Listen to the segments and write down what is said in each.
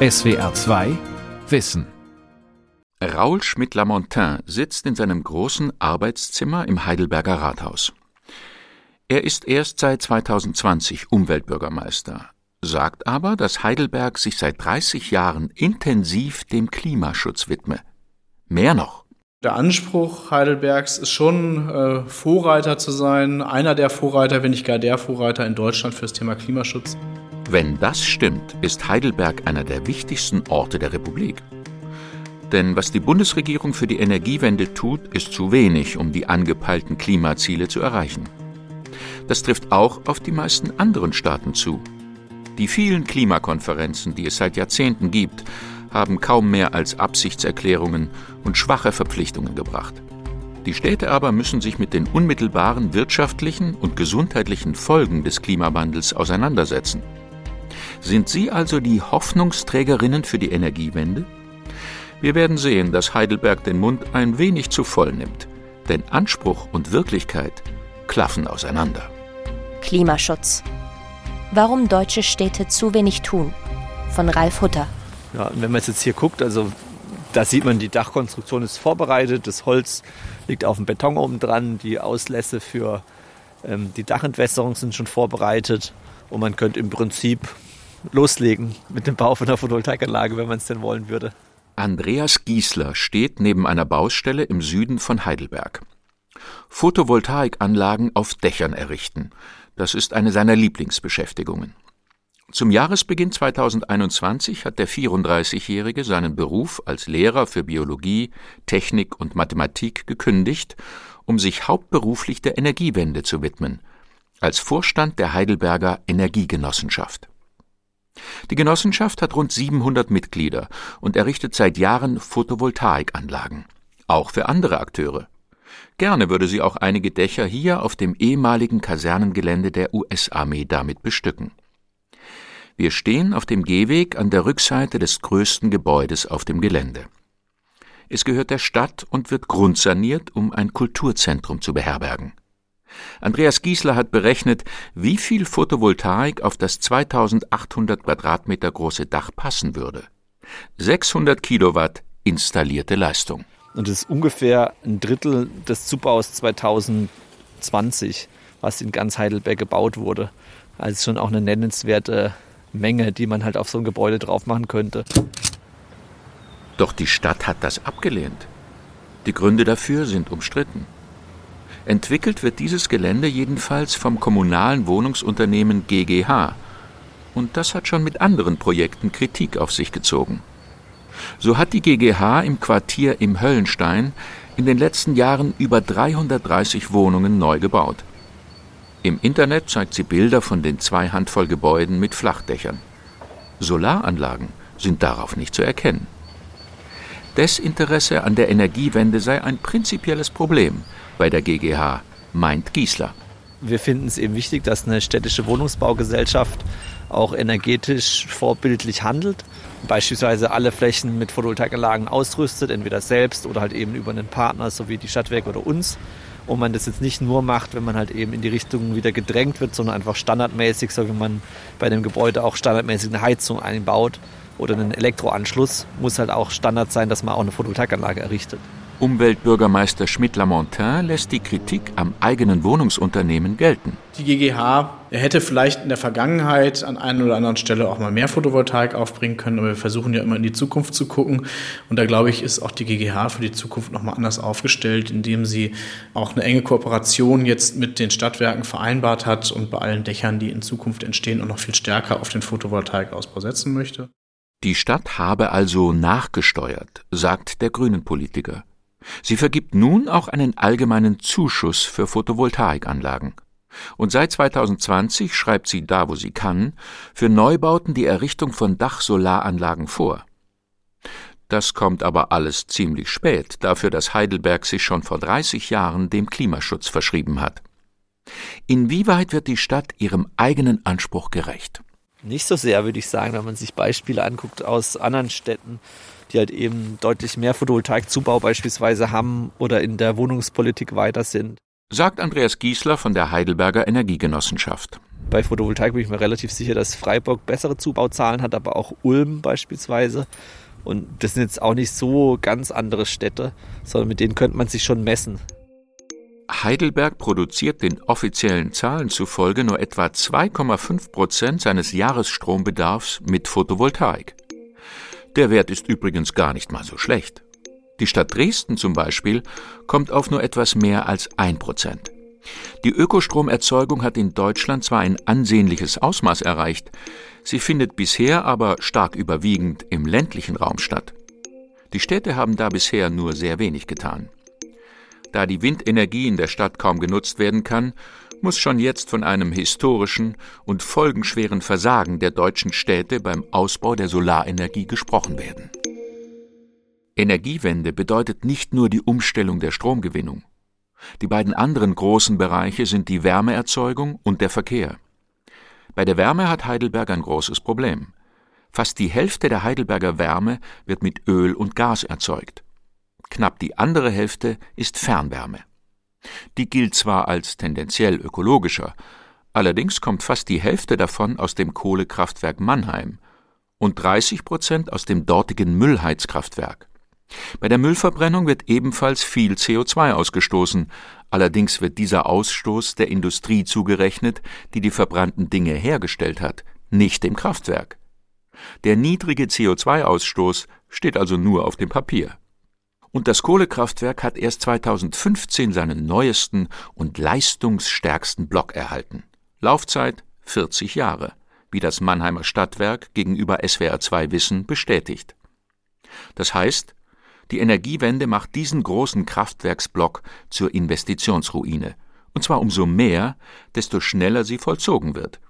SWR 2 Wissen Raoul Schmidt-Lamontin sitzt in seinem großen Arbeitszimmer im Heidelberger Rathaus. Er ist erst seit 2020 Umweltbürgermeister, sagt aber, dass Heidelberg sich seit 30 Jahren intensiv dem Klimaschutz widme. Mehr noch. Der Anspruch Heidelbergs ist schon, äh, Vorreiter zu sein, einer der Vorreiter, wenn nicht gar der Vorreiter in Deutschland für das Thema Klimaschutz. Wenn das stimmt, ist Heidelberg einer der wichtigsten Orte der Republik. Denn was die Bundesregierung für die Energiewende tut, ist zu wenig, um die angepeilten Klimaziele zu erreichen. Das trifft auch auf die meisten anderen Staaten zu. Die vielen Klimakonferenzen, die es seit Jahrzehnten gibt, haben kaum mehr als Absichtserklärungen und schwache Verpflichtungen gebracht. Die Städte aber müssen sich mit den unmittelbaren wirtschaftlichen und gesundheitlichen Folgen des Klimawandels auseinandersetzen. Sind Sie also die Hoffnungsträgerinnen für die Energiewende? Wir werden sehen, dass Heidelberg den Mund ein wenig zu voll nimmt, denn Anspruch und Wirklichkeit klaffen auseinander. Klimaschutz. Warum deutsche Städte zu wenig tun. Von Ralf Hutter. Ja, und wenn man jetzt hier guckt, also da sieht man, die Dachkonstruktion ist vorbereitet, das Holz liegt auf dem Beton oben dran, die Auslässe für ähm, die Dachentwässerung sind schon vorbereitet und man könnte im Prinzip loslegen mit dem Bau von einer Photovoltaikanlage, wenn man es denn wollen würde. Andreas Giesler steht neben einer Baustelle im Süden von Heidelberg. Photovoltaikanlagen auf Dächern errichten, das ist eine seiner Lieblingsbeschäftigungen. Zum Jahresbeginn 2021 hat der 34-Jährige seinen Beruf als Lehrer für Biologie, Technik und Mathematik gekündigt, um sich hauptberuflich der Energiewende zu widmen, als Vorstand der Heidelberger Energiegenossenschaft. Die Genossenschaft hat rund 700 Mitglieder und errichtet seit Jahren Photovoltaikanlagen, auch für andere Akteure. Gerne würde sie auch einige Dächer hier auf dem ehemaligen Kasernengelände der US-Armee damit bestücken. Wir stehen auf dem Gehweg an der Rückseite des größten Gebäudes auf dem Gelände. Es gehört der Stadt und wird grundsaniert, um ein Kulturzentrum zu beherbergen. Andreas Giesler hat berechnet, wie viel Photovoltaik auf das 2800 Quadratmeter große Dach passen würde. 600 Kilowatt installierte Leistung. Und das ist ungefähr ein Drittel des Zubaus 2020, was in ganz Heidelberg gebaut wurde. Also schon auch eine nennenswerte Menge, die man halt auf so ein Gebäude drauf machen könnte. Doch die Stadt hat das abgelehnt. Die Gründe dafür sind umstritten. Entwickelt wird dieses Gelände jedenfalls vom kommunalen Wohnungsunternehmen GGH. Und das hat schon mit anderen Projekten Kritik auf sich gezogen. So hat die GGH im Quartier im Höllenstein in den letzten Jahren über 330 Wohnungen neu gebaut. Im Internet zeigt sie Bilder von den zwei Handvoll Gebäuden mit Flachdächern. Solaranlagen sind darauf nicht zu erkennen. Desinteresse an der Energiewende sei ein prinzipielles Problem, bei der GGH, meint Giesler. Wir finden es eben wichtig, dass eine städtische Wohnungsbaugesellschaft auch energetisch vorbildlich handelt. Beispielsweise alle Flächen mit Photovoltaikanlagen ausrüstet, entweder selbst oder halt eben über einen Partner, so wie die Stadtwerke oder uns. Und man das jetzt nicht nur macht, wenn man halt eben in die Richtung wieder gedrängt wird, sondern einfach standardmäßig, so wie man bei einem Gebäude auch standardmäßig eine Heizung einbaut oder einen Elektroanschluss, muss halt auch Standard sein, dass man auch eine Photovoltaikanlage errichtet. Umweltbürgermeister Schmidt-Lamontin lässt die Kritik am eigenen Wohnungsunternehmen gelten. Die GGH hätte vielleicht in der Vergangenheit an einer oder anderen Stelle auch mal mehr Photovoltaik aufbringen können, aber wir versuchen ja immer in die Zukunft zu gucken. Und da glaube ich, ist auch die GGH für die Zukunft nochmal anders aufgestellt, indem sie auch eine enge Kooperation jetzt mit den Stadtwerken vereinbart hat und bei allen Dächern, die in Zukunft entstehen, auch noch viel stärker auf den Photovoltaikausbau setzen möchte. Die Stadt habe also nachgesteuert, sagt der Grünen Politiker. Sie vergibt nun auch einen allgemeinen Zuschuss für Photovoltaikanlagen. Und seit 2020 schreibt sie da, wo sie kann, für Neubauten die Errichtung von Dachsolaranlagen vor. Das kommt aber alles ziemlich spät, dafür dass Heidelberg sich schon vor 30 Jahren dem Klimaschutz verschrieben hat. Inwieweit wird die Stadt ihrem eigenen Anspruch gerecht? Nicht so sehr, würde ich sagen, wenn man sich Beispiele anguckt aus anderen Städten die halt eben deutlich mehr Photovoltaikzubau beispielsweise haben oder in der Wohnungspolitik weiter sind. Sagt Andreas Giesler von der Heidelberger Energiegenossenschaft. Bei Photovoltaik bin ich mir relativ sicher, dass Freiburg bessere Zubauzahlen hat, aber auch Ulm beispielsweise. Und das sind jetzt auch nicht so ganz andere Städte, sondern mit denen könnte man sich schon messen. Heidelberg produziert den offiziellen Zahlen zufolge nur etwa 2,5 Prozent seines Jahresstrombedarfs mit Photovoltaik. Der Wert ist übrigens gar nicht mal so schlecht. Die Stadt Dresden zum Beispiel kommt auf nur etwas mehr als ein Prozent. Die Ökostromerzeugung hat in Deutschland zwar ein ansehnliches Ausmaß erreicht, sie findet bisher aber stark überwiegend im ländlichen Raum statt. Die Städte haben da bisher nur sehr wenig getan. Da die Windenergie in der Stadt kaum genutzt werden kann, muss schon jetzt von einem historischen und folgenschweren Versagen der deutschen Städte beim Ausbau der Solarenergie gesprochen werden. Energiewende bedeutet nicht nur die Umstellung der Stromgewinnung. Die beiden anderen großen Bereiche sind die Wärmeerzeugung und der Verkehr. Bei der Wärme hat Heidelberg ein großes Problem. Fast die Hälfte der Heidelberger Wärme wird mit Öl und Gas erzeugt. Knapp die andere Hälfte ist Fernwärme. Die gilt zwar als tendenziell ökologischer, allerdings kommt fast die Hälfte davon aus dem Kohlekraftwerk Mannheim und 30 Prozent aus dem dortigen Müllheizkraftwerk. Bei der Müllverbrennung wird ebenfalls viel CO2 ausgestoßen, allerdings wird dieser Ausstoß der Industrie zugerechnet, die die verbrannten Dinge hergestellt hat, nicht dem Kraftwerk. Der niedrige CO2-Ausstoß steht also nur auf dem Papier. Und das Kohlekraftwerk hat erst 2015 seinen neuesten und leistungsstärksten Block erhalten. Laufzeit 40 Jahre, wie das Mannheimer Stadtwerk gegenüber SWR 2 Wissen bestätigt. Das heißt, die Energiewende macht diesen großen Kraftwerksblock zur Investitionsruine. Und zwar umso mehr, desto schneller sie vollzogen wird.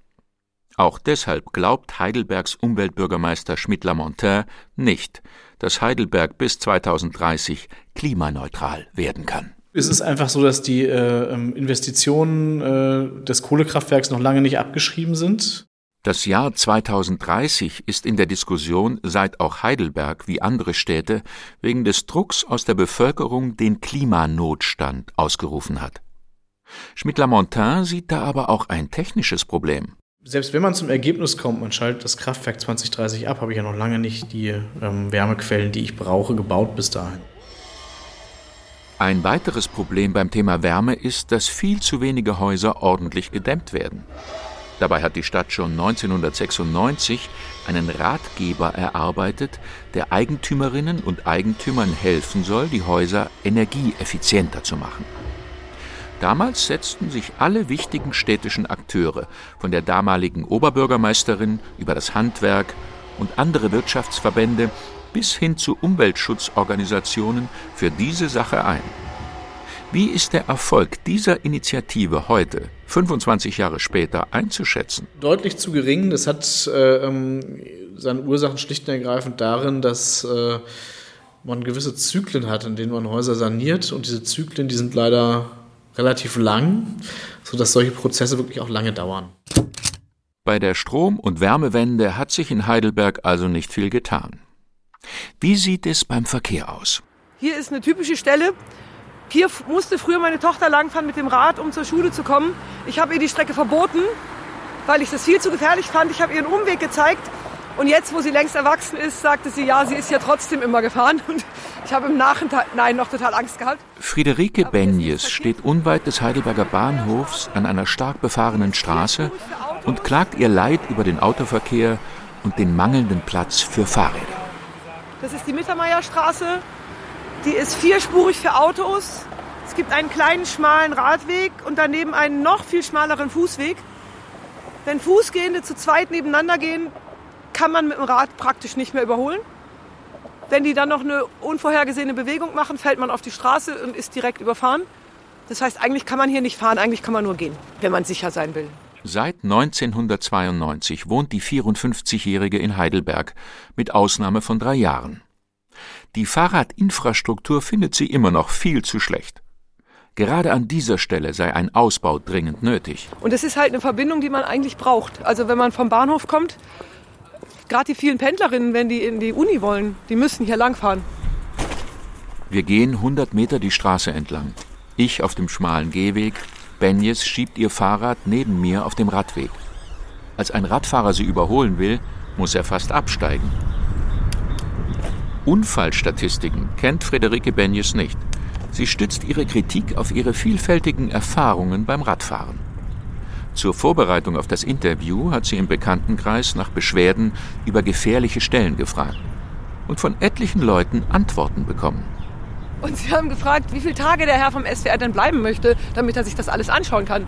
Auch deshalb glaubt Heidelbergs Umweltbürgermeister Schmidt-Lamontin nicht, dass Heidelberg bis 2030 klimaneutral werden kann. Es ist einfach so, dass die äh, ähm, Investitionen äh, des Kohlekraftwerks noch lange nicht abgeschrieben sind. Das Jahr 2030 ist in der Diskussion, seit auch Heidelberg wie andere Städte wegen des Drucks aus der Bevölkerung den Klimanotstand ausgerufen hat. Schmidt-Lamontin sieht da aber auch ein technisches Problem. Selbst wenn man zum Ergebnis kommt, man schaltet das Kraftwerk 2030 ab, habe ich ja noch lange nicht die ähm, Wärmequellen, die ich brauche, gebaut bis dahin. Ein weiteres Problem beim Thema Wärme ist, dass viel zu wenige Häuser ordentlich gedämmt werden. Dabei hat die Stadt schon 1996 einen Ratgeber erarbeitet, der Eigentümerinnen und Eigentümern helfen soll, die Häuser energieeffizienter zu machen. Damals setzten sich alle wichtigen städtischen Akteure, von der damaligen Oberbürgermeisterin über das Handwerk und andere Wirtschaftsverbände bis hin zu Umweltschutzorganisationen für diese Sache ein. Wie ist der Erfolg dieser Initiative heute, 25 Jahre später, einzuschätzen? Deutlich zu gering. Das hat äh, ähm, seine Ursachen schlicht und ergreifend darin, dass äh, man gewisse Zyklen hat, in denen man Häuser saniert. Und diese Zyklen, die sind leider relativ lang, sodass solche Prozesse wirklich auch lange dauern. Bei der Strom- und Wärmewende hat sich in Heidelberg also nicht viel getan. Wie sieht es beim Verkehr aus? Hier ist eine typische Stelle, hier musste früher meine Tochter langfahren mit dem Rad, um zur Schule zu kommen. Ich habe ihr die Strecke verboten, weil ich das viel zu gefährlich fand. Ich habe ihr einen Umweg gezeigt. Und jetzt, wo sie längst erwachsen ist, sagte sie, ja, sie ist ja trotzdem immer gefahren. Und ich habe im Nachhinein noch total Angst gehabt. Friederike Benjes steht unweit des Heidelberger Bahnhofs an einer stark befahrenen Straße und klagt ihr Leid über den Autoverkehr und den mangelnden Platz für Fahrräder. Das ist die Mittermeierstraße. Die ist vierspurig für Autos. Es gibt einen kleinen schmalen Radweg und daneben einen noch viel schmaleren Fußweg. Wenn Fußgehende zu zweit nebeneinander gehen, kann man mit dem Rad praktisch nicht mehr überholen. Wenn die dann noch eine unvorhergesehene Bewegung machen, fällt man auf die Straße und ist direkt überfahren. Das heißt, eigentlich kann man hier nicht fahren, eigentlich kann man nur gehen, wenn man sicher sein will. Seit 1992 wohnt die 54-Jährige in Heidelberg, mit Ausnahme von drei Jahren. Die Fahrradinfrastruktur findet sie immer noch viel zu schlecht. Gerade an dieser Stelle sei ein Ausbau dringend nötig. Und es ist halt eine Verbindung, die man eigentlich braucht. Also wenn man vom Bahnhof kommt, gerade die vielen Pendlerinnen, wenn die in die Uni wollen, die müssen hier langfahren. Wir gehen 100 Meter die Straße entlang. Ich auf dem schmalen Gehweg, Benjes schiebt ihr Fahrrad neben mir auf dem Radweg. Als ein Radfahrer sie überholen will, muss er fast absteigen. Unfallstatistiken kennt Friederike Benjes nicht. Sie stützt ihre Kritik auf ihre vielfältigen Erfahrungen beim Radfahren. Zur Vorbereitung auf das Interview hat sie im Bekanntenkreis nach Beschwerden über gefährliche Stellen gefragt und von etlichen Leuten Antworten bekommen. Und sie haben gefragt, wie viele Tage der Herr vom SWR denn bleiben möchte, damit er sich das alles anschauen kann.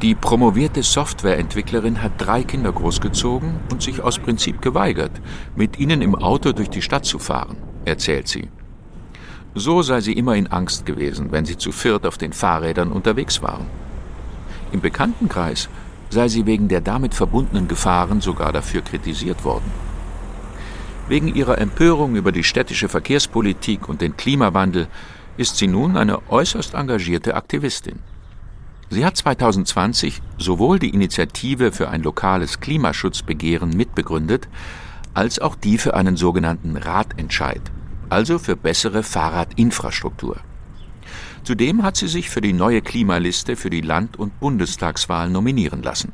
Die promovierte Softwareentwicklerin hat drei Kinder großgezogen und sich aus Prinzip geweigert, mit ihnen im Auto durch die Stadt zu fahren, erzählt sie. So sei sie immer in Angst gewesen, wenn sie zu viert auf den Fahrrädern unterwegs waren. Im Bekanntenkreis sei sie wegen der damit verbundenen Gefahren sogar dafür kritisiert worden. Wegen ihrer Empörung über die städtische Verkehrspolitik und den Klimawandel ist sie nun eine äußerst engagierte Aktivistin. Sie hat 2020 sowohl die Initiative für ein lokales Klimaschutzbegehren mitbegründet, als auch die für einen sogenannten Radentscheid, also für bessere Fahrradinfrastruktur. Zudem hat sie sich für die neue Klimaliste für die Land- und Bundestagswahl nominieren lassen.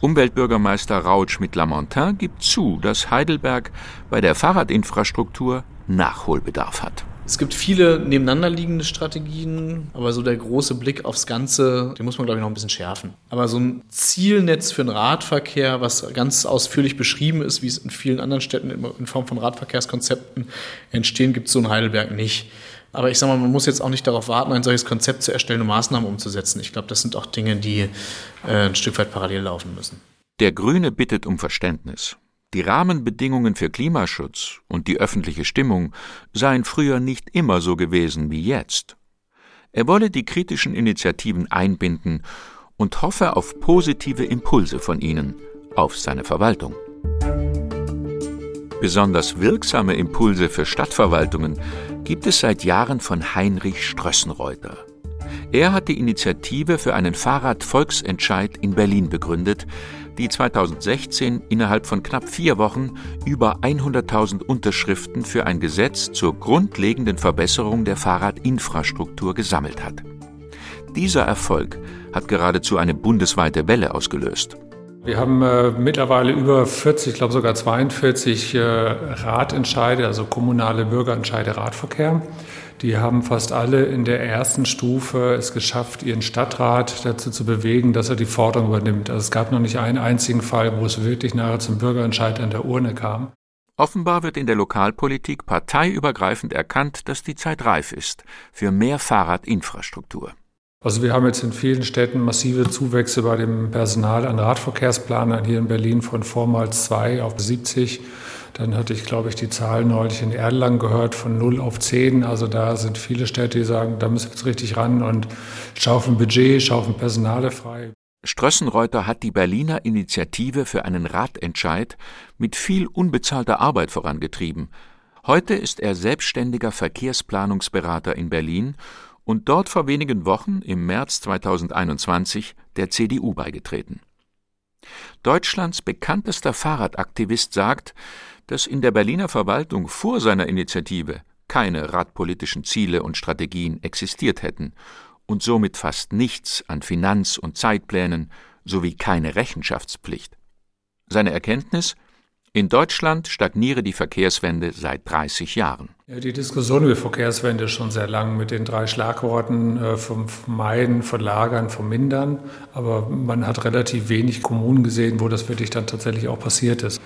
Umweltbürgermeister Raut Schmidt-Lamontin gibt zu, dass Heidelberg bei der Fahrradinfrastruktur Nachholbedarf hat. Es gibt viele nebeneinander liegende Strategien, aber so der große Blick aufs Ganze, den muss man, glaube ich, noch ein bisschen schärfen. Aber so ein Zielnetz für den Radverkehr, was ganz ausführlich beschrieben ist, wie es in vielen anderen Städten in Form von Radverkehrskonzepten entstehen, gibt es so in Heidelberg nicht. Aber ich sage mal, man muss jetzt auch nicht darauf warten, ein solches Konzept zu erstellen und Maßnahmen umzusetzen. Ich glaube, das sind auch Dinge, die äh, ein Stück weit parallel laufen müssen. Der Grüne bittet um Verständnis. Die Rahmenbedingungen für Klimaschutz und die öffentliche Stimmung seien früher nicht immer so gewesen wie jetzt. Er wolle die kritischen Initiativen einbinden und hoffe auf positive Impulse von ihnen, auf seine Verwaltung. Besonders wirksame Impulse für Stadtverwaltungen gibt es seit Jahren von Heinrich Strössenreuter. Er hat die Initiative für einen Fahrradvolksentscheid in Berlin begründet, die 2016 innerhalb von knapp vier Wochen über 100.000 Unterschriften für ein Gesetz zur grundlegenden Verbesserung der Fahrradinfrastruktur gesammelt hat. Dieser Erfolg hat geradezu eine bundesweite Welle ausgelöst. Wir haben äh, mittlerweile über 40, ich glaube sogar 42 äh, Ratentscheide, also kommunale Bürgerentscheide Radverkehr. Die haben fast alle in der ersten Stufe es geschafft, ihren Stadtrat dazu zu bewegen, dass er die Forderung übernimmt. Also es gab noch nicht einen einzigen Fall, wo es wirklich nachher zum Bürgerentscheid an der Urne kam. Offenbar wird in der Lokalpolitik parteiübergreifend erkannt, dass die Zeit reif ist für mehr Fahrradinfrastruktur. Also wir haben jetzt in vielen Städten massive Zuwächse bei dem Personal an Radverkehrsplanern hier in Berlin von vormals zwei auf 70. Dann hatte ich, glaube ich, die Zahl neulich in Erlangen gehört von 0 auf 10. Also da sind viele Städte, die sagen, da müssen wir jetzt richtig ran und schaufeln Budget, schaufeln Personale frei. Strössenreuter hat die Berliner Initiative für einen Ratentscheid mit viel unbezahlter Arbeit vorangetrieben. Heute ist er selbstständiger Verkehrsplanungsberater in Berlin und dort vor wenigen Wochen, im März 2021, der CDU beigetreten. Deutschlands bekanntester Fahrradaktivist sagt, dass in der Berliner Verwaltung vor seiner Initiative keine radpolitischen Ziele und Strategien existiert hätten und somit fast nichts an Finanz- und Zeitplänen sowie keine Rechenschaftspflicht. Seine Erkenntnis in Deutschland stagniere die Verkehrswende seit 30 Jahren. Ja, die Diskussion über Verkehrswende ist schon sehr lang mit den drei Schlagworten äh, vom Vermeiden, Verlagern, Vermindern. Aber man hat relativ wenig Kommunen gesehen, wo das wirklich dann tatsächlich auch passiert ist.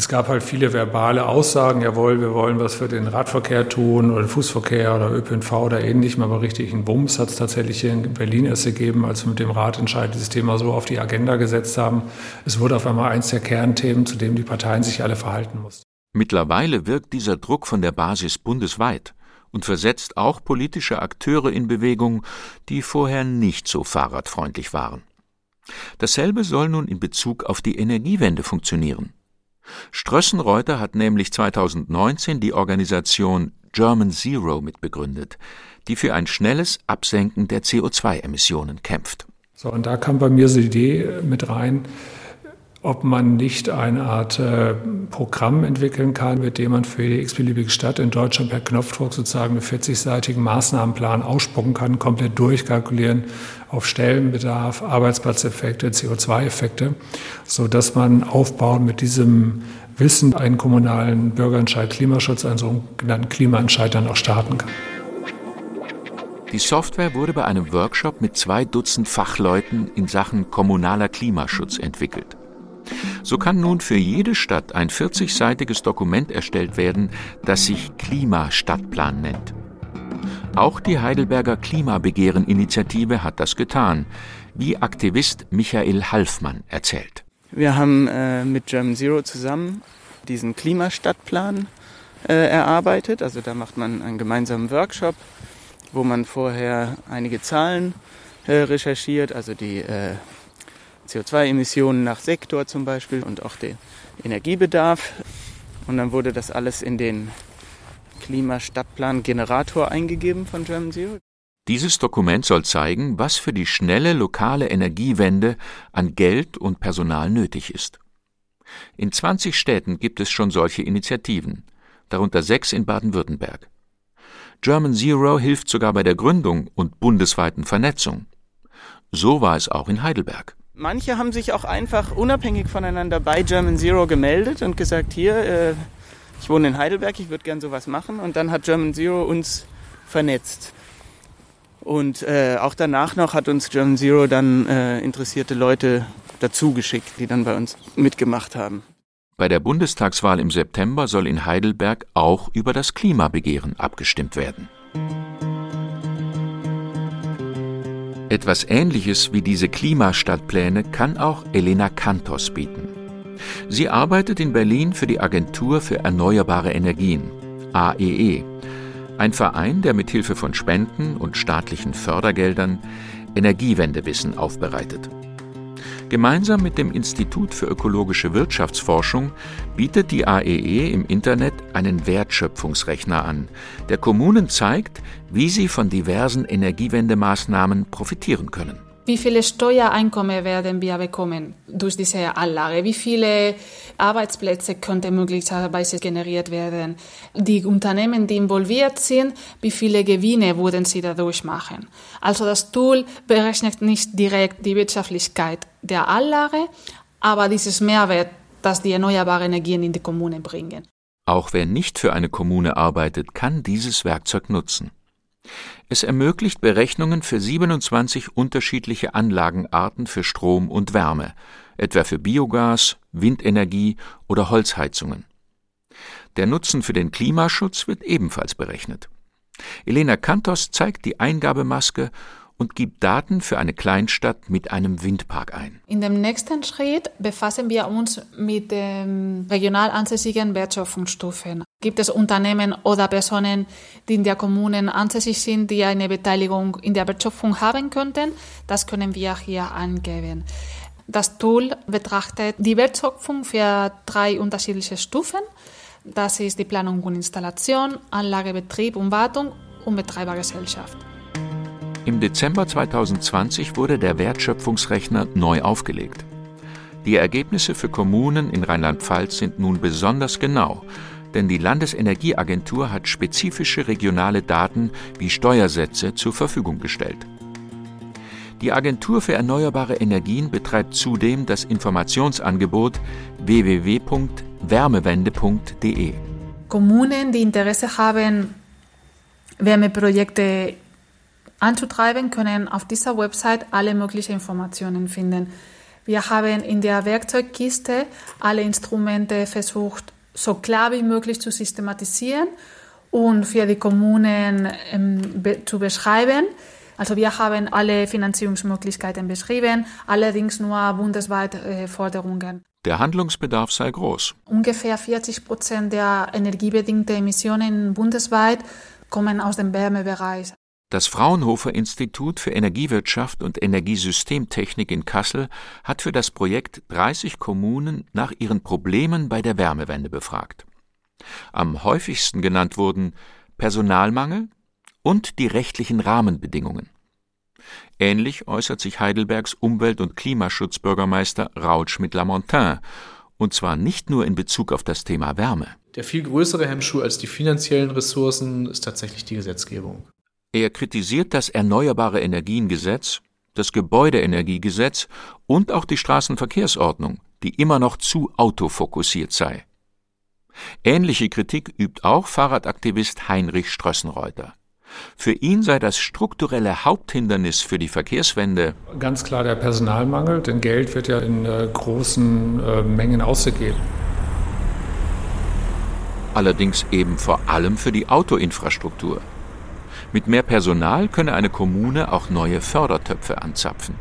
Es gab halt viele verbale Aussagen, jawohl, wir wollen was für den Radverkehr tun oder den Fußverkehr oder ÖPNV oder ähnlichem, aber richtig einen Bums hat es tatsächlich hier in Berlin erst gegeben, als wir mit dem Ratentscheid dieses Thema so auf die Agenda gesetzt haben. Es wurde auf einmal eins der Kernthemen, zu dem die Parteien sich alle verhalten mussten. Mittlerweile wirkt dieser Druck von der Basis bundesweit und versetzt auch politische Akteure in Bewegung, die vorher nicht so fahrradfreundlich waren. Dasselbe soll nun in Bezug auf die Energiewende funktionieren. Strössenreuter hat nämlich 2019 die Organisation German Zero mitbegründet, die für ein schnelles Absenken der CO2-Emissionen kämpft. So, und da kam bei mir die Idee mit rein, ob man nicht eine Art äh, Programm entwickeln kann, mit dem man für die x-beliebige Stadt in Deutschland per Knopfdruck sozusagen einen 40-seitigen Maßnahmenplan ausspucken kann, komplett durchkalkulieren auf Stellenbedarf, Arbeitsplatzeffekte, CO2-Effekte, so dass man aufbauen mit diesem Wissen einen kommunalen Bürgerentscheid Klimaschutz, einen sogenannten Klimaentscheid dann auch starten kann. Die Software wurde bei einem Workshop mit zwei Dutzend Fachleuten in Sachen kommunaler Klimaschutz entwickelt. So kann nun für jede Stadt ein 40-seitiges Dokument erstellt werden, das sich Klimastadtplan nennt. Auch die Heidelberger Klimabegehren-Initiative hat das getan, wie Aktivist Michael Halfmann erzählt. Wir haben äh, mit German Zero zusammen diesen Klimastadtplan äh, erarbeitet. Also da macht man einen gemeinsamen Workshop, wo man vorher einige Zahlen äh, recherchiert, also die äh, CO2-Emissionen nach Sektor zum Beispiel und auch den Energiebedarf. Und dann wurde das alles in den Klimastadtplan Generator eingegeben von German Zero. Dieses Dokument soll zeigen, was für die schnelle lokale Energiewende an Geld und Personal nötig ist. In 20 Städten gibt es schon solche Initiativen, darunter sechs in Baden-Württemberg. German Zero hilft sogar bei der Gründung und bundesweiten Vernetzung. So war es auch in Heidelberg. Manche haben sich auch einfach unabhängig voneinander bei German Zero gemeldet und gesagt, hier, äh, ich wohne in Heidelberg, ich würde gern sowas machen. Und dann hat German Zero uns vernetzt. Und äh, auch danach noch hat uns German Zero dann äh, interessierte Leute dazu geschickt, die dann bei uns mitgemacht haben. Bei der Bundestagswahl im September soll in Heidelberg auch über das Klimabegehren abgestimmt werden. Etwas Ähnliches wie diese Klimastadtpläne kann auch Elena Kantos bieten. Sie arbeitet in Berlin für die Agentur für Erneuerbare Energien, AEE, e, ein Verein, der mit Hilfe von Spenden und staatlichen Fördergeldern Energiewendewissen aufbereitet. Gemeinsam mit dem Institut für ökologische Wirtschaftsforschung bietet die AEE e im Internet einen Wertschöpfungsrechner an, der Kommunen zeigt, wie sie von diversen Energiewendemaßnahmen profitieren können. Wie viele Steuereinkommen werden wir bekommen durch diese Anlage? Wie viele Arbeitsplätze könnten möglicherweise generiert werden? Die Unternehmen, die involviert sind, wie viele Gewinne würden sie dadurch machen? Also das Tool berechnet nicht direkt die Wirtschaftlichkeit der Anlage, aber dieses Mehrwert, das die erneuerbaren Energien in die Kommune bringen. Auch wer nicht für eine Kommune arbeitet, kann dieses Werkzeug nutzen. Es ermöglicht Berechnungen für 27 unterschiedliche Anlagenarten für Strom und Wärme, etwa für Biogas, Windenergie oder Holzheizungen. Der Nutzen für den Klimaschutz wird ebenfalls berechnet. Elena Kantos zeigt die Eingabemaske und gibt Daten für eine Kleinstadt mit einem Windpark ein. In dem nächsten Schritt befassen wir uns mit den regional ansässigen Wertschöpfungsstufen. Gibt es Unternehmen oder Personen, die in der Kommune ansässig sind, die eine Beteiligung in der Wertschöpfung haben könnten? Das können wir hier angeben. Das Tool betrachtet die Wertschöpfung für drei unterschiedliche Stufen. Das ist die Planung und Installation, Anlagebetrieb und Wartung und Betreibergesellschaft. Im Dezember 2020 wurde der Wertschöpfungsrechner neu aufgelegt. Die Ergebnisse für Kommunen in Rheinland-Pfalz sind nun besonders genau, denn die Landesenergieagentur hat spezifische regionale Daten wie Steuersätze zur Verfügung gestellt. Die Agentur für erneuerbare Energien betreibt zudem das Informationsangebot www.wärmewende.de. Kommunen, die Interesse haben, Wärmeprojekte anzutreiben, können auf dieser Website alle möglichen Informationen finden. Wir haben in der Werkzeugkiste alle Instrumente versucht, so klar wie möglich zu systematisieren und für die Kommunen ähm, be zu beschreiben. Also wir haben alle Finanzierungsmöglichkeiten beschrieben, allerdings nur bundesweit äh, Forderungen. Der Handlungsbedarf sei groß. Ungefähr 40 Prozent der energiebedingten Emissionen bundesweit kommen aus dem Wärmebereich. Das Fraunhofer Institut für Energiewirtschaft und Energiesystemtechnik in Kassel hat für das Projekt 30 Kommunen nach ihren Problemen bei der Wärmewende befragt. Am häufigsten genannt wurden Personalmangel und die rechtlichen Rahmenbedingungen. Ähnlich äußert sich Heidelbergs Umwelt- und Klimaschutzbürgermeister Raul Schmidt-Lamontin, und zwar nicht nur in Bezug auf das Thema Wärme. Der viel größere Hemmschuh als die finanziellen Ressourcen ist tatsächlich die Gesetzgebung. Er kritisiert das Erneuerbare Energiengesetz, das Gebäudeenergiegesetz und auch die Straßenverkehrsordnung, die immer noch zu autofokussiert sei. Ähnliche Kritik übt auch Fahrradaktivist Heinrich Strössenreuter. Für ihn sei das strukturelle Haupthindernis für die Verkehrswende ganz klar der Personalmangel, denn Geld wird ja in äh, großen äh, Mengen ausgegeben. Allerdings eben vor allem für die Autoinfrastruktur. Mit mehr Personal könne eine Kommune auch neue Fördertöpfe anzapfen.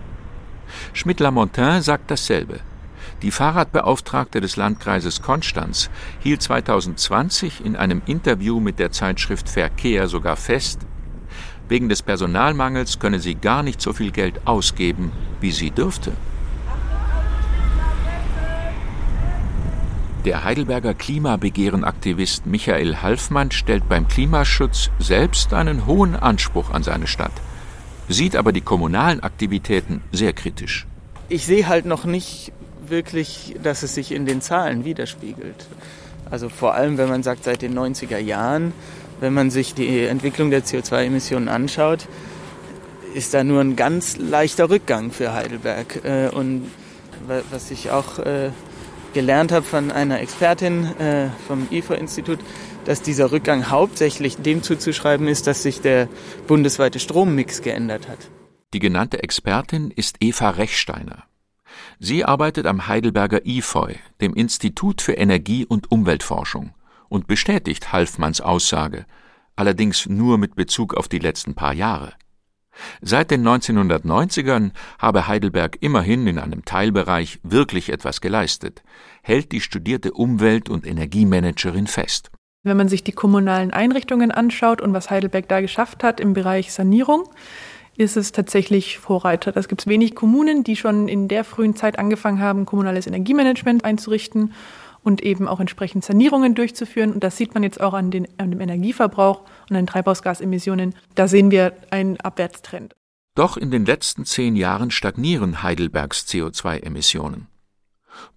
Schmidt-Lamontin sagt dasselbe. Die Fahrradbeauftragte des Landkreises Konstanz hielt 2020 in einem Interview mit der Zeitschrift Verkehr sogar fest, wegen des Personalmangels könne sie gar nicht so viel Geld ausgeben, wie sie dürfte. Der Heidelberger Klimabegehrenaktivist Michael Halfmann stellt beim Klimaschutz selbst einen hohen Anspruch an seine Stadt, sieht aber die kommunalen Aktivitäten sehr kritisch. Ich sehe halt noch nicht wirklich, dass es sich in den Zahlen widerspiegelt. Also vor allem, wenn man sagt, seit den 90er Jahren, wenn man sich die Entwicklung der CO2-Emissionen anschaut, ist da nur ein ganz leichter Rückgang für Heidelberg. Äh, und was ich auch äh, gelernt habe von einer Expertin äh, vom IFO-Institut, dass dieser Rückgang hauptsächlich dem zuzuschreiben ist, dass sich der bundesweite Strommix geändert hat. Die genannte Expertin ist Eva Rechsteiner. Sie arbeitet am Heidelberger IFOI, dem Institut für Energie- und Umweltforschung, und bestätigt Halfmanns Aussage, allerdings nur mit Bezug auf die letzten paar Jahre. Seit den 1990ern habe Heidelberg immerhin in einem Teilbereich wirklich etwas geleistet, hält die studierte Umwelt- und Energiemanagerin fest. Wenn man sich die kommunalen Einrichtungen anschaut und was Heidelberg da geschafft hat im Bereich Sanierung, ist es tatsächlich Vorreiter. Es gibt wenig Kommunen, die schon in der frühen Zeit angefangen haben, kommunales Energiemanagement einzurichten und eben auch entsprechend Sanierungen durchzuführen. Und das sieht man jetzt auch an, den, an dem Energieverbrauch und an Treibhausgasemissionen. Da sehen wir einen Abwärtstrend. Doch in den letzten zehn Jahren stagnieren Heidelbergs CO2-Emissionen.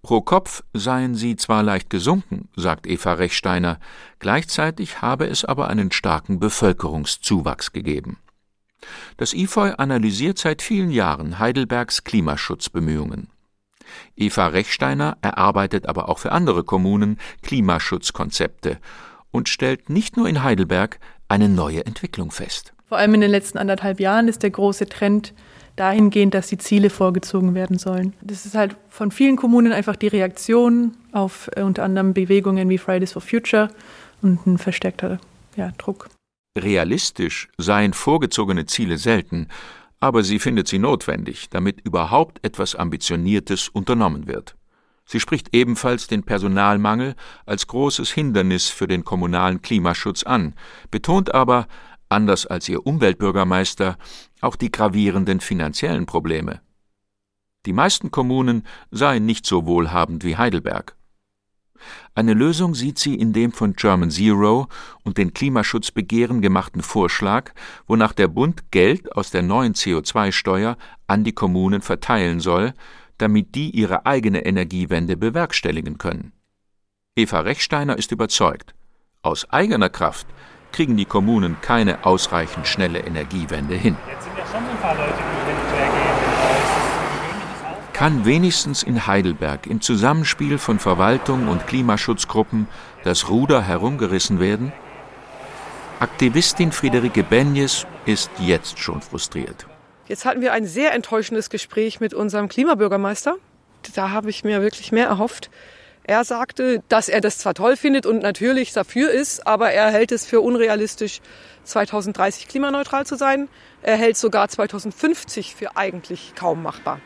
Pro Kopf seien sie zwar leicht gesunken, sagt Eva Rechsteiner, gleichzeitig habe es aber einen starken Bevölkerungszuwachs gegeben. Das IFOI analysiert seit vielen Jahren Heidelbergs Klimaschutzbemühungen. Eva Rechsteiner erarbeitet aber auch für andere Kommunen Klimaschutzkonzepte und stellt nicht nur in Heidelberg eine neue Entwicklung fest. Vor allem in den letzten anderthalb Jahren ist der große Trend dahingehend, dass die Ziele vorgezogen werden sollen. Das ist halt von vielen Kommunen einfach die Reaktion auf äh, unter anderem Bewegungen wie Fridays for Future und ein verstärkter ja, Druck. Realistisch seien vorgezogene Ziele selten, aber sie findet sie notwendig, damit überhaupt etwas Ambitioniertes unternommen wird. Sie spricht ebenfalls den Personalmangel als großes Hindernis für den kommunalen Klimaschutz an, betont aber, anders als ihr Umweltbürgermeister, auch die gravierenden finanziellen Probleme. Die meisten Kommunen seien nicht so wohlhabend wie Heidelberg. Eine Lösung sieht sie in dem von German Zero und den Klimaschutzbegehren gemachten Vorschlag, wonach der Bund Geld aus der neuen CO2-Steuer an die Kommunen verteilen soll, damit die ihre eigene Energiewende bewerkstelligen können. Eva Rechsteiner ist überzeugt, aus eigener Kraft kriegen die Kommunen keine ausreichend schnelle Energiewende hin. Jetzt sind ja schon ein paar Leute, kann wenigstens in Heidelberg im Zusammenspiel von Verwaltung und Klimaschutzgruppen das Ruder herumgerissen werden? Aktivistin Friederike Benjes ist jetzt schon frustriert. Jetzt hatten wir ein sehr enttäuschendes Gespräch mit unserem Klimabürgermeister. Da habe ich mir wirklich mehr erhofft. Er sagte, dass er das zwar toll findet und natürlich dafür ist, aber er hält es für unrealistisch, 2030 klimaneutral zu sein. Er hält sogar 2050 für eigentlich kaum machbar.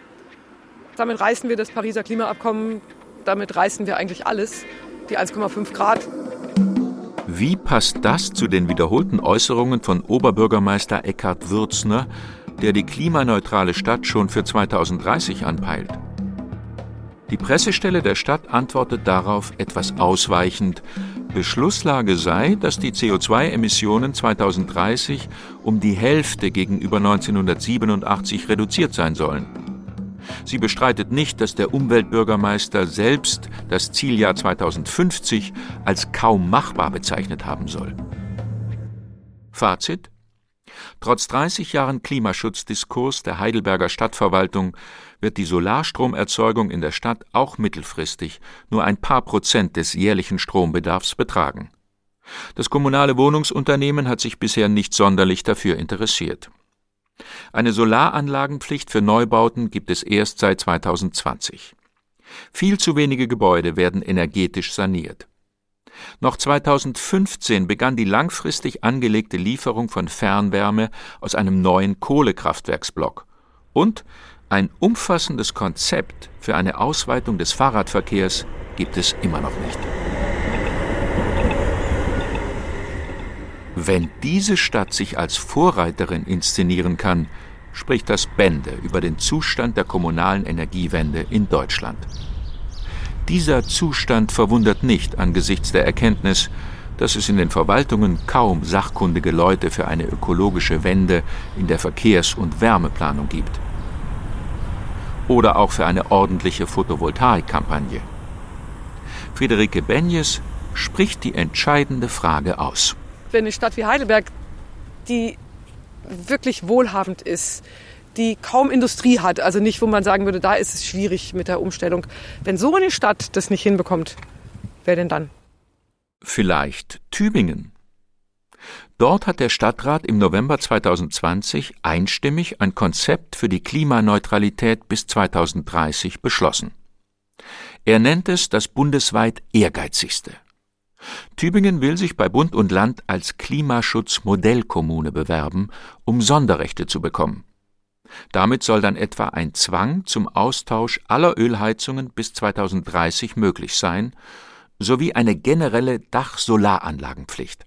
Damit reißen wir das Pariser Klimaabkommen, damit reißen wir eigentlich alles, die 1,5 Grad. Wie passt das zu den wiederholten Äußerungen von Oberbürgermeister Eckhard Würzner, der die klimaneutrale Stadt schon für 2030 anpeilt? Die Pressestelle der Stadt antwortet darauf etwas ausweichend, Beschlusslage sei, dass die CO2-Emissionen 2030 um die Hälfte gegenüber 1987 reduziert sein sollen. Sie bestreitet nicht, dass der Umweltbürgermeister selbst das Zieljahr 2050 als kaum machbar bezeichnet haben soll. Fazit Trotz 30 Jahren Klimaschutzdiskurs der Heidelberger Stadtverwaltung wird die Solarstromerzeugung in der Stadt auch mittelfristig nur ein paar Prozent des jährlichen Strombedarfs betragen. Das kommunale Wohnungsunternehmen hat sich bisher nicht sonderlich dafür interessiert. Eine Solaranlagenpflicht für Neubauten gibt es erst seit 2020. Viel zu wenige Gebäude werden energetisch saniert. Noch 2015 begann die langfristig angelegte Lieferung von Fernwärme aus einem neuen Kohlekraftwerksblock. Und ein umfassendes Konzept für eine Ausweitung des Fahrradverkehrs gibt es immer noch nicht. Wenn diese Stadt sich als Vorreiterin inszenieren kann, spricht das Bände über den Zustand der kommunalen Energiewende in Deutschland. Dieser Zustand verwundert nicht angesichts der Erkenntnis, dass es in den Verwaltungen kaum sachkundige Leute für eine ökologische Wende in der Verkehrs- und Wärmeplanung gibt oder auch für eine ordentliche Photovoltaikkampagne. Friederike Benjes spricht die entscheidende Frage aus. Wenn eine Stadt wie Heidelberg, die wirklich wohlhabend ist, die kaum Industrie hat, also nicht, wo man sagen würde, da ist es schwierig mit der Umstellung. Wenn so eine Stadt das nicht hinbekommt, wer denn dann? Vielleicht Tübingen. Dort hat der Stadtrat im November 2020 einstimmig ein Konzept für die Klimaneutralität bis 2030 beschlossen. Er nennt es das bundesweit ehrgeizigste. Tübingen will sich bei Bund und Land als Klimaschutzmodellkommune bewerben, um Sonderrechte zu bekommen. Damit soll dann etwa ein Zwang zum Austausch aller Ölheizungen bis 2030 möglich sein, sowie eine generelle Dachsolaranlagenpflicht.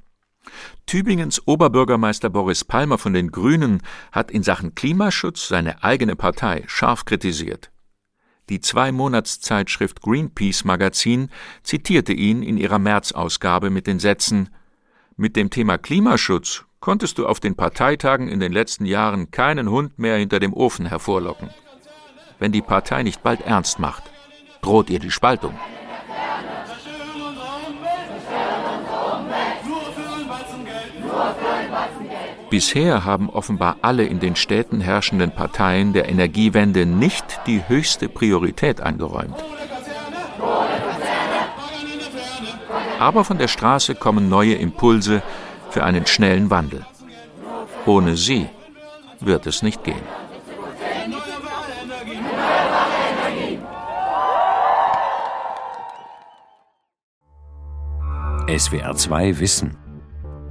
Tübingens Oberbürgermeister Boris Palmer von den Grünen hat in Sachen Klimaschutz seine eigene Partei scharf kritisiert. Die Zwei-Monats-Zeitschrift Greenpeace Magazin zitierte ihn in ihrer März-Ausgabe mit den Sätzen Mit dem Thema Klimaschutz konntest du auf den Parteitagen in den letzten Jahren keinen Hund mehr hinter dem Ofen hervorlocken. Wenn die Partei nicht bald ernst macht, droht ihr die Spaltung. Bisher haben offenbar alle in den Städten herrschenden Parteien der Energiewende nicht die höchste Priorität eingeräumt. Aber von der Straße kommen neue Impulse für einen schnellen Wandel. Ohne sie wird es nicht gehen. SWR 2 Wissen